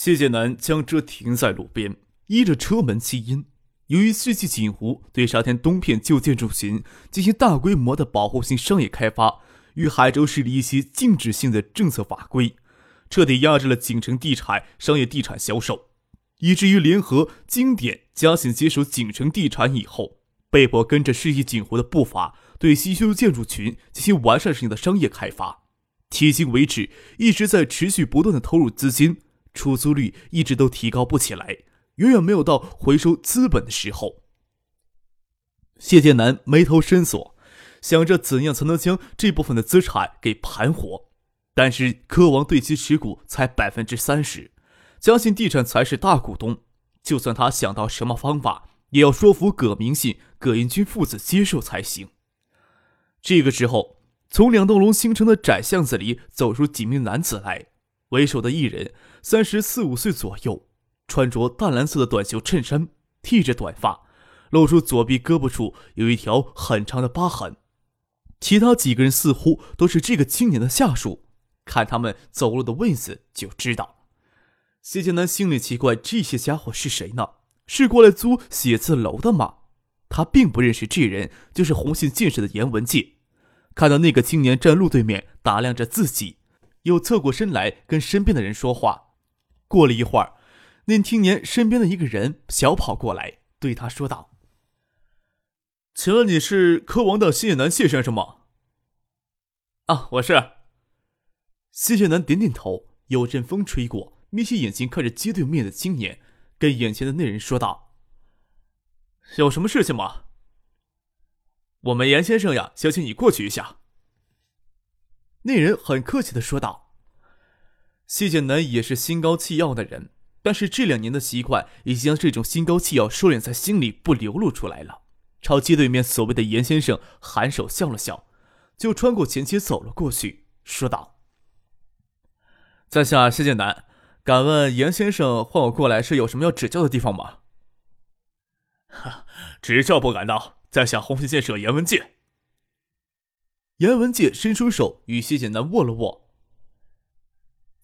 谢剑南将车停在路边，依着车门吸烟。由于世纪锦湖对沙田东片旧建筑群进行大规模的保护性商业开发，与海州市的一些禁止性的政策法规，彻底压制了锦城地产商业地产销售，以至于联合经典嘉信接手锦城地产以后，被迫跟着世纪锦湖的步伐，对西修建筑群进行完善性的商业开发。迄今为止，一直在持续不断的投入资金。出租率一直都提高不起来，远远没有到回收资本的时候。谢剑南眉头深锁，想着怎样才能将这部分的资产给盘活。但是科王对其持股才百分之三十，嘉信地产才是大股东。就算他想到什么方法，也要说服葛明信、葛英军父子接受才行。这个时候，从两栋楼形成的窄巷子里走出几名男子来。为首的一人三十四五岁左右，穿着淡蓝色的短袖衬衫，剃着短发，露出左臂胳膊处有一条很长的疤痕。其他几个人似乎都是这个青年的下属，看他们走路的位子就知道。谢剑南心里奇怪，这些家伙是谁呢？是过来租写字楼的吗？他并不认识这人，就是红信建设的严文介。看到那个青年站路对面打量着自己。又侧过身来跟身边的人说话。过了一会儿，那青年身边的一个人小跑过来，对他说道：“请问你是科王的谢南谢先生吗？”“啊，我是。”谢谢南点点头。有阵风吹过，眯起眼睛看着街对面的青年，跟眼前的那人说道：“有什么事情吗？”“我们严先生呀，想请你过去一下。”那人很客气的说道：“谢剑南也是心高气傲的人，但是这两年的习惯已经将这种心高气傲收敛在心里，不流露出来了。朝街对面所谓的严先生颔首笑了笑，就穿过前街走了过去，说道：‘在下谢剑南，敢问严先生唤我过来是有什么要指教的地方吗？’哈，指教不敢当，在下红星建设严文介。”严文介伸出手与谢剑南握了握。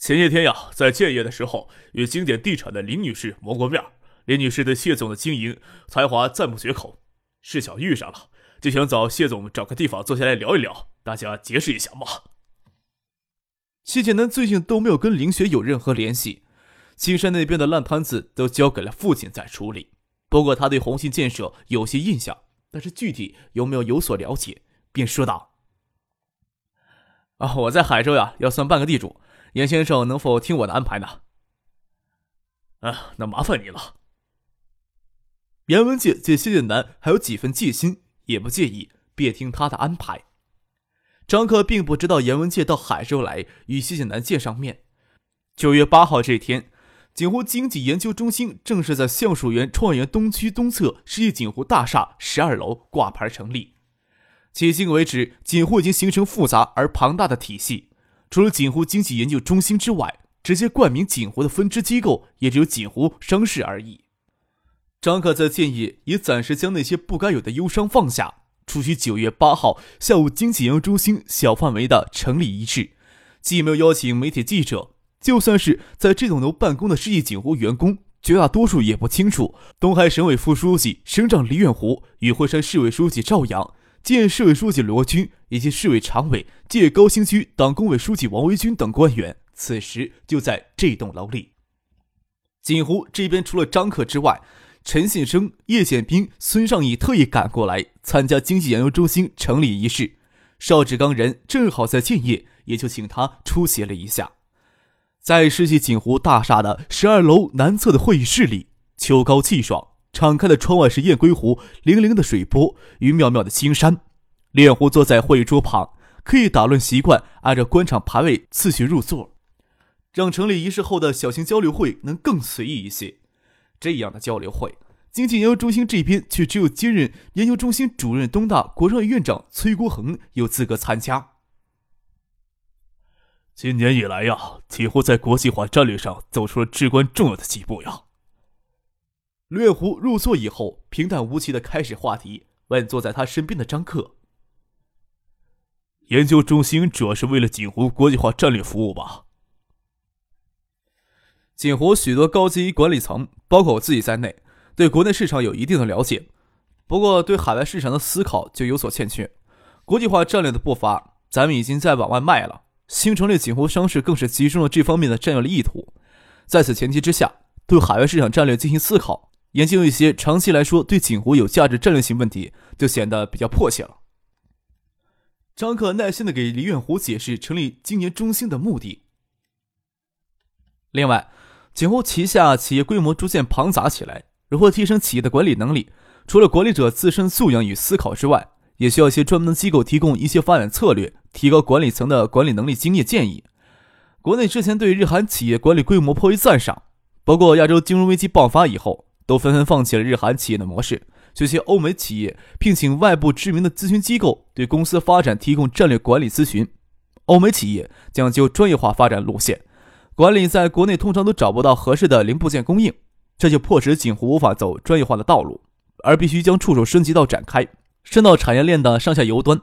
前些天呀，在建业的时候，与经典地产的林女士磨过面。林女士对谢总的经营才华赞不绝口，是巧遇上了，就想找谢总找个地方坐下来聊一聊，大家结识一下嘛。谢建南最近都没有跟林雪有任何联系，青山那边的烂摊子都交给了父亲在处理。不过他对红星建设有些印象，但是具体有没有有所了解，便说道。啊，我在海州呀，要算半个地主，严先生能否听我的安排呢？啊，那麻烦你了。严文杰见谢剑南还有几分戒心，也不介意，便听他的安排。张克并不知道严文杰到海州来与谢剑南见上面。九月八号这天，锦湖经济研究中心正式在橡树园创园东区东侧世纪锦湖大厦十二楼挂牌成立。迄今为止，锦湖已经形成复杂而庞大的体系。除了锦湖经济研究中心之外，直接冠名锦湖的分支机构也只有锦湖商事而已。张克在建议也暂时将那些不该有的忧伤放下，出席九月八号下午经济研究中心小范围的成立仪式。既没有邀请媒体记者，就算是在这栋楼办公的世纪锦湖员工，绝大多数也不清楚东海省委副书记、省长李远湖与惠山市委书记赵阳。见市委书记罗军以及市委常委借高新区党工委书记王维军等官员，此时就在这栋楼里。锦湖这边除了张克之外，陈信生、叶显兵、孙尚义特意赶过来参加经济研究中心成立仪式。邵志刚人正好在建业，也就请他出席了一下。在世纪锦湖大厦的十二楼南侧的会议室里，秋高气爽。敞开的窗外是雁归湖粼粼的水波与妙妙的青山。猎狐坐在会议桌旁，刻意打乱习惯，按照官场排位次序入座，让成立仪式后的小型交流会能更随意一些。这样的交流会，经济研究中心这边却只有兼任研究中心主任东大国商院院长崔国恒有资格参加。今年以来呀，几乎在国际化战略上走出了至关重要的几步呀。略湖入座以后，平淡无奇的开始话题，问坐在他身边的张克：“研究中心主要是为了锦湖国际化战略服务吧？”锦湖许多高级管理层，包括我自己在内，对国内市场有一定的了解，不过对海外市场的思考就有所欠缺。国际化战略的步伐，咱们已经在往外迈了。新成立锦湖商事更是集中了这方面的战略意图。在此前提之下，对海外市场战略进行思考，研究一些长期来说对锦湖有价值战略性问题，就显得比较迫切了。张克耐心的给李远湖解释成立经营中心的目的。另外，锦湖旗下企业规模逐渐庞杂起来，如何提升企业的管理能力，除了管理者自身素养与思考之外，也需要一些专门的机构提供一些发展策略。提高管理层的管理能力经验建议。国内之前对日韩企业管理规模颇为赞赏，不过亚洲金融危机爆发以后，都纷纷放弃了日韩企业的模式，学习欧美企业聘请外部知名的咨询机构对公司发展提供战略管理咨询。欧美企业讲究专业化发展路线，管理在国内通常都找不到合适的零部件供应，这就迫使锦湖无法走专业化的道路，而必须将触手升级到展开，伸到产业链的上下游端。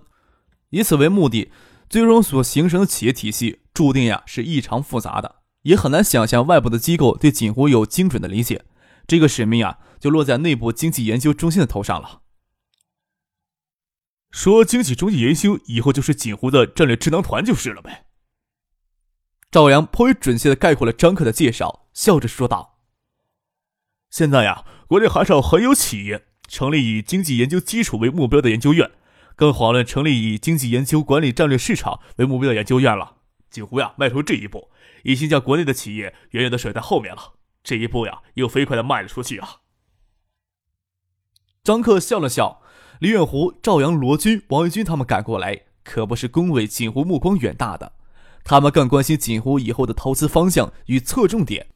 以此为目的，最终所形成的企业体系注定呀是异常复杂的，也很难想象外部的机构对锦湖有精准的理解。这个使命啊，就落在内部经济研究中心的头上了。说经济中心研究以后就是锦湖的战略智囊团就是了呗。赵阳颇为准确的概括了张克的介绍，笑着说道：“现在呀，国内很少很有企业成立以经济研究基础为目标的研究院。”更遑论成立以经济研究、管理、战略、市场为目标的研究院了。锦湖呀，迈出这一步，已经将国内的企业远远的甩在后面了。这一步呀，又飞快的迈了出去啊！张克笑了笑，李远湖、赵阳、罗军、王玉军他们赶过来，可不是恭维锦湖目光远大的，他们更关心锦湖以后的投资方向与侧重点。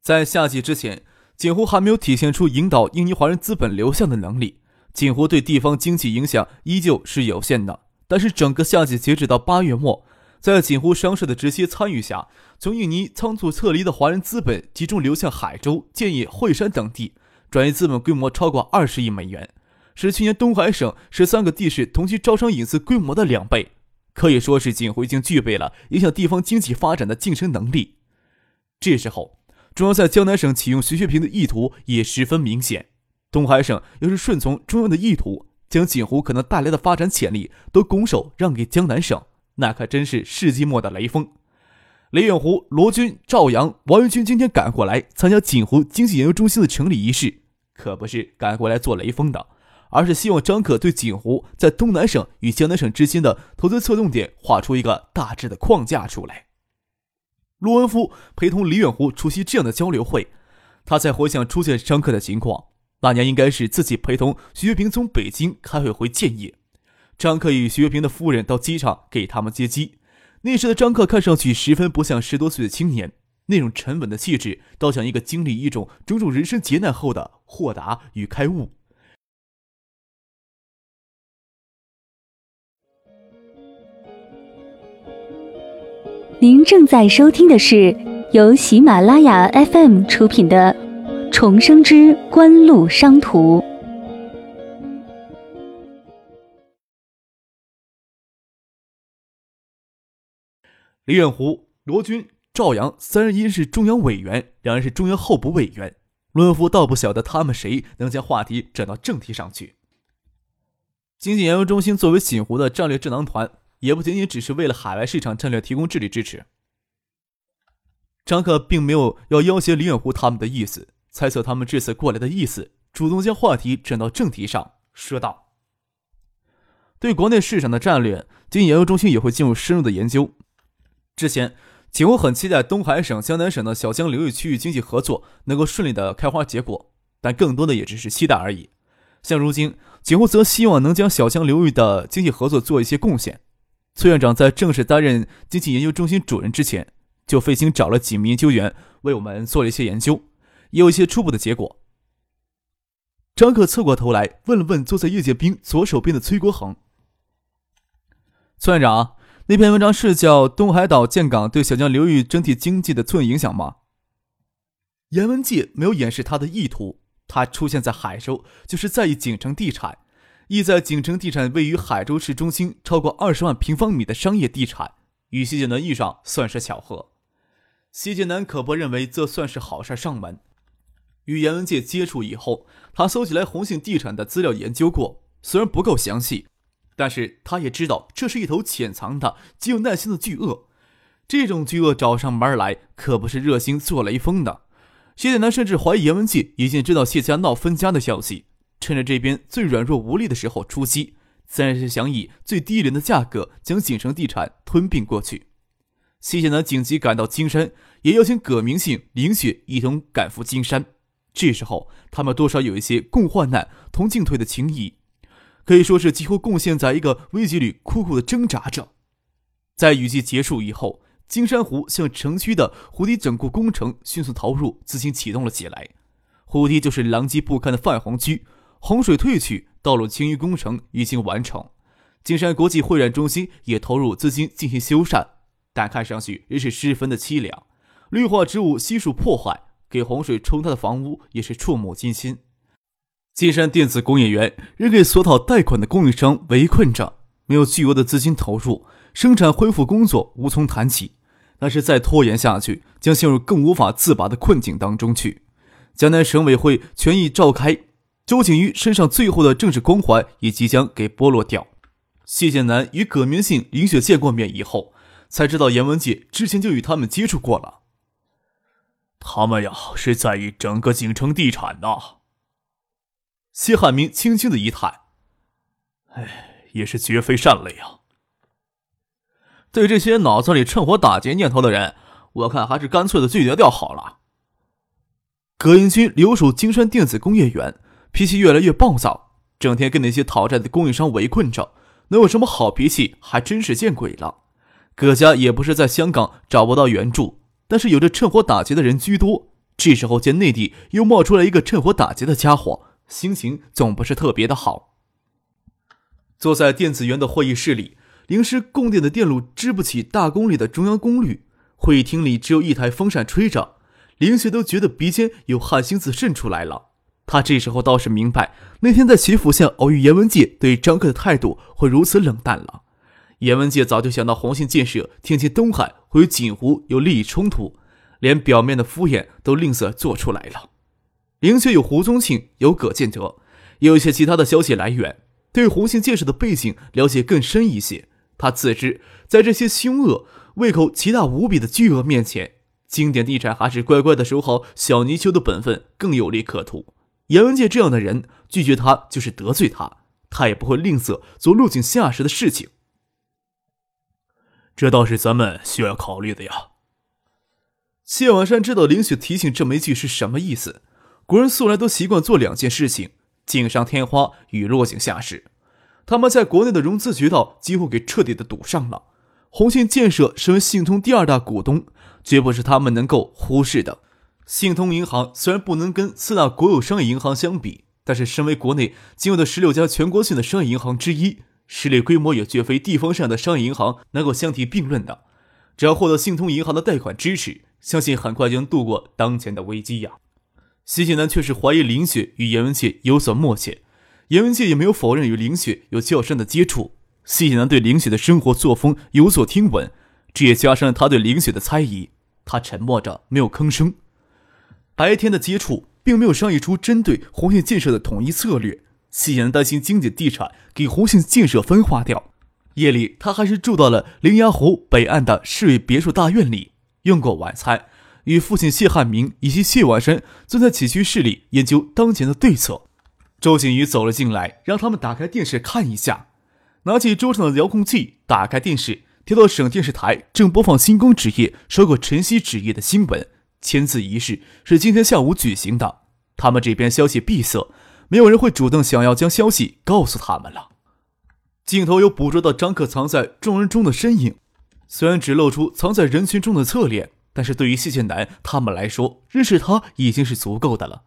在夏季之前，锦湖还没有体现出引导印尼华人资本流向的能力。锦湖对地方经济影响依旧是有限的，但是整个夏季截止到八月末，在锦湖商社的直接参与下，从印尼仓促撤离的华人资本集中流向海州、建业、惠山等地，转移资本规模超过二十亿美元，是去年东海省十三个地市同期招商引资规模的两倍，可以说是锦湖已经具备了影响地方经济发展的晋升能力。这时候，中央在江南省启用徐学平的意图也十分明显。东海省要是顺从中央的意图，将锦湖可能带来的发展潜力都拱手让给江南省，那可真是世纪末的雷锋。李远湖、罗军、赵阳、王元军今天赶过来参加锦湖经济研究中心的成立仪式，可不是赶过来做雷锋的，而是希望张可对锦湖在东南省与江南省之间的投资侧重点画出一个大致的框架出来。陆文夫陪同李远湖出席这样的交流会，他在回想出现张克的情况。那年应该是自己陪同徐学平从北京开会回建业，张克与徐学平的夫人到机场给他们接机。那时的张克看上去十分不像十多岁的青年，那种沉稳的气质，倒像一个经历一种种种人生劫难后的豁达与开悟。您正在收听的是由喜马拉雅 FM 出品的。重生之官路商途。李远湖、罗军、赵阳三人因是中央委员，两人是中央候补委员。罗文夫倒不晓得他们谁能将话题转到正题上去。经济研究中心作为锦湖的战略智囊团，也不仅仅只是为了海外市场战略提供智力支持。张克并没有要要挟李远湖他们的意思。猜测他们这次过来的意思，主动将话题转到正题上，说道：“对国内市场的战略，经济研究中心也会进入深入的研究。之前，景湖很期待东海省、江南省的小江流域区域经济合作能够顺利的开花结果，但更多的也只是期待而已。像如今，景湖则希望能将小江流域的经济合作做一些贡献。崔院长在正式担任经济研究中心主任之前，就费心找了几名研究员为我们做了一些研究。”也有一些初步的结果。张克侧过头来问了问坐在叶剑兵左手边的崔国恒：“崔院长，那篇文章是叫《东海岛建港对小江流域整体经济的促进影响》吗？”严文界没有掩饰他的意图，他出现在海州就是在意景城地产，意在景城地产位于海州市中心超过二十万平方米的商业地产，与谢剑南遇上算是巧合。谢剑南可不认为这算是好事上门。与严文界接触以后，他搜集来红信地产的资料研究过，虽然不够详细，但是他也知道这是一头潜藏的、极有耐心的巨鳄。这种巨鳄找上门来，可不是热心做雷锋的。谢剑南甚至怀疑严文界已经知道谢家闹分家的消息，趁着这边最软弱无力的时候出击，自然是想以最低廉的价格将锦城地产吞并过去。谢剑南紧急赶到金山，也邀请葛明信、林雪一同赶赴金山。这时候，他们多少有一些共患难、同进退的情谊，可以说是几乎贡献在一个危机里苦苦的挣扎着。在雨季结束以后，金山湖向城区的湖堤整固工程迅速投入，自行启动了起来。湖堤就是狼藉不堪的泛洪区，洪水退去，道路清淤工程已经完成。金山国际会展中心也投入资金进行修缮，但看上去仍是十分的凄凉，绿化植物悉数破坏。给洪水冲塌的房屋也是触目惊心。金山电子工业园仍给索讨贷款的供应商围困着，没有巨额的资金投入，生产恢复工作无从谈起。但是再拖延下去，将陷入更无法自拔的困境当中去。江南省委会全议召开，周景瑜身上最后的政治光环也即将给剥落掉。谢建南与葛明信、林雪见过面以后，才知道严文杰之前就与他们接触过了。他们呀是在意整个景城地产呐。谢汉明轻轻的一叹：“哎，也是绝非善类啊。对这些脑子里趁火打劫念头的人，我看还是干脆的拒绝掉好了。”葛英军留守金山电子工业园，脾气越来越暴躁，整天跟那些讨债的供应商围困着，能有什么好脾气？还真是见鬼了。葛家也不是在香港找不到援助。但是有着趁火打劫的人居多，这时候见内地又冒出来一个趁火打劫的家伙，心情总不是特别的好。坐在电子园的会议室里，临时供电的电路支不起大功率的中央功率，会议厅里只有一台风扇吹着，林雪都觉得鼻尖有汗星子渗出来了。他这时候倒是明白，那天在祈福巷偶遇严文界对张克的态度会如此冷淡了。严文界早就想到红信建设天津东海会与锦湖有利益冲突，连表面的敷衍都吝啬做出来了。林雪有胡宗庆，有葛建德，有一些其他的消息来源，对红信建设的背景了解更深一些。他自知，在这些凶恶、胃口奇大无比的巨鳄面前，经典地产还是乖乖的守好小泥鳅的本分更有利可图。严文界这样的人拒绝他就是得罪他，他也不会吝啬做落井下石的事情。这倒是咱们需要考虑的呀。谢婉山知道林雪提醒这么一句是什么意思。国人素来都习惯做两件事情：锦上添花与落井下石。他们在国内的融资渠道几乎给彻底的堵上了。红信建设身为信通第二大股东，绝不是他们能够忽视的。信通银行虽然不能跟四大国有商业银行相比，但是身为国内仅有的十六家全国性的商业银行之一。实力规模也绝非地方上的商业银行能够相提并论的。只要获得信通银行的贷款支持，相信很快就能度过当前的危机呀。西晋南却是怀疑林雪与严文界有所默契，严文界也没有否认与林雪有较深的接触。西晋南对林雪的生活作风有所听闻，这也加深了他对林雪的猜疑。他沉默着，没有吭声。白天的接触并没有商议出针对红线建设的统一策略。西岩担心经济地产给红信建设分化掉。夜里，他还是住到了灵崖湖北岸的市委别墅大院里，用过晚餐，与父亲谢汉明以及谢婉山坐在起居室里研究当前的对策。周景瑜走了进来，让他们打开电视看一下。拿起桌上的遥控器，打开电视，调到省电视台，正播放星光纸业收购晨曦纸业的新闻。签字仪式是今天下午举行的。他们这边消息闭塞。没有人会主动想要将消息告诉他们了。镜头又捕捉到张克藏在众人中的身影，虽然只露出藏在人群中的侧脸，但是对于谢剑南他们来说，认识他已经是足够的了。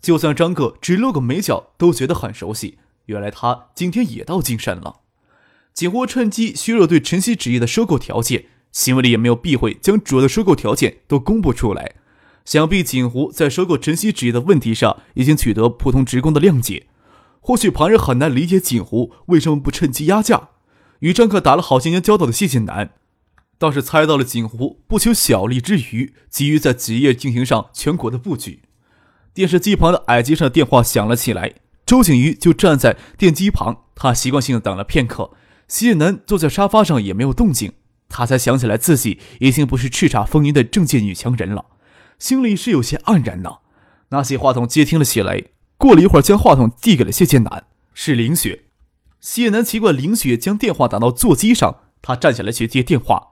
就算张克只露个眉角，都觉得很熟悉。原来他今天也到金山了。景湖趁机削弱对晨曦纸业的收购条件，新闻里也没有避讳将主要的收购条件都公布出来。想必景湖在收购晨曦纸业的问题上已经取得普通职工的谅解。或许旁人很难理解景湖为什么不趁机压价。与张克打了好些年交道的谢晋南。倒是猜到了锦湖不求小利之余，急于在职业进行上全国的布局。电视机旁的矮机上的电话响了起来，周景瑜就站在电机旁，他习惯性的等了片刻。谢南坐在沙发上也没有动静，他才想起来自己已经不是叱咤风云的政界女强人了，心里是有些黯然呢。拿起话筒接听了起来，过了一会儿，将话筒递给了谢建南，是林雪。谢南奇怪林雪将电话打到座机上，他站起来去接电话。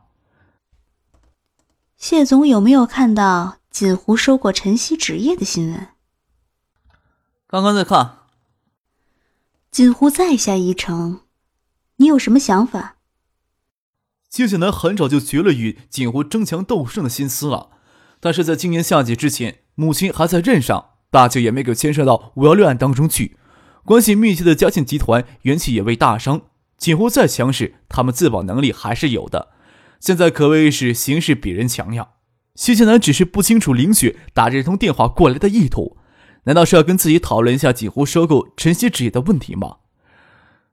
谢总有没有看到锦湖收购晨曦纸业的新闻？刚刚在看。锦湖再下一城，你有什么想法？谢剑南很早就绝了与锦湖争强斗胜的心思了，但是在今年夏季之前，母亲还在任上，大舅也没给牵涉到五幺六案当中去，关系密切的嘉庆集团元气也未大伤，锦湖再强势，他们自保能力还是有的。现在可谓是形势比人强呀！谢剑南只是不清楚林雪打这通电话过来的意图，难道是要跟自己讨论一下锦湖收购晨曦纸业的问题吗？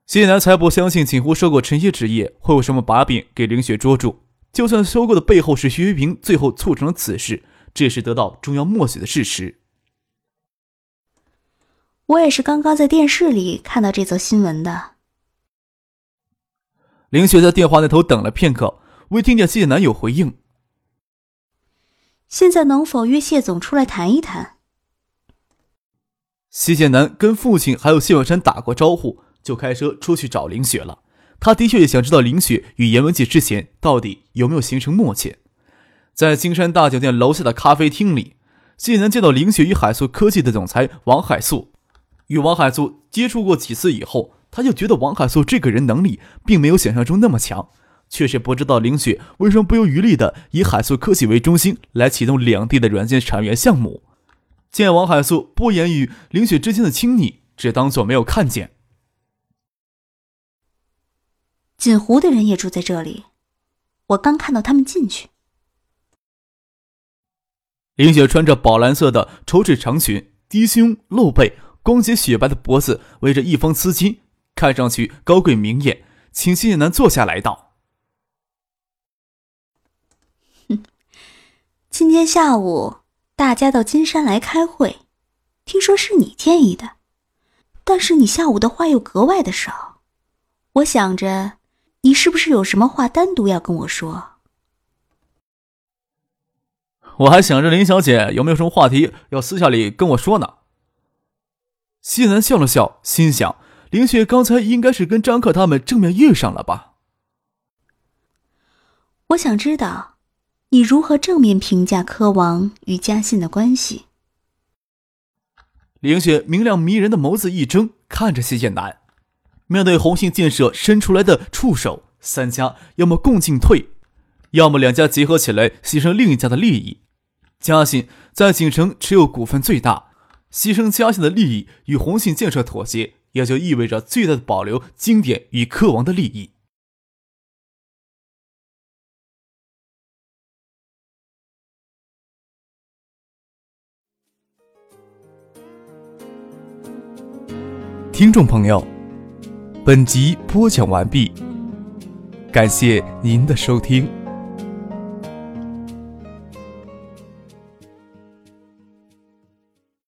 谢剑南才不相信锦湖收购晨曦纸业会有什么把柄给林雪捉住。就算收购的背后是徐学平最后促成了此事，这也是得到中央默许的事实。我也是刚刚在电视里看到这则新闻的。林雪在电话那头等了片刻。未听见谢南有回应。现在能否约谢总出来谈一谈？谢剑南跟父亲还有谢万山打过招呼，就开车出去找林雪了。他的确也想知道林雪与严文杰之前到底有没有形成默契。在金山大酒店楼下的咖啡厅里，谢南见到林雪与海素科技的总裁王海素。与王海素接触过几次以后，他就觉得王海素这个人能力并没有想象中那么强。却是不知道林雪为什么不遗余力的以海素科技为中心来启动两地的软件产业项目。见王海素不言语林雪之间的亲昵，只当做没有看见。锦湖的人也住在这里，我刚看到他们进去。林雪穿着宝蓝色的绸质长裙，低胸露背，光洁雪白的脖子围着一方丝巾，看上去高贵明艳。请谢南坐下来道。今天下午大家到金山来开会，听说是你建议的，但是你下午的话又格外的少。我想着，你是不是有什么话单独要跟我说？我还想着林小姐有没有什么话题要私下里跟我说呢。西南笑了笑，心想：林雪刚才应该是跟张克他们正面遇上了吧？我想知道。你如何正面评价柯王与嘉信的关系？凌雪明亮迷人的眸子一睁，看着谢剑南。面对红信建设伸出来的触手，三家要么共进退，要么两家结合起来牺牲另一家的利益。嘉信在锦城持有股份最大，牺牲嘉信的利益与红信建设妥协，也就意味着最大的保留经典与柯王的利益。听众朋友，本集播讲完毕，感谢您的收听。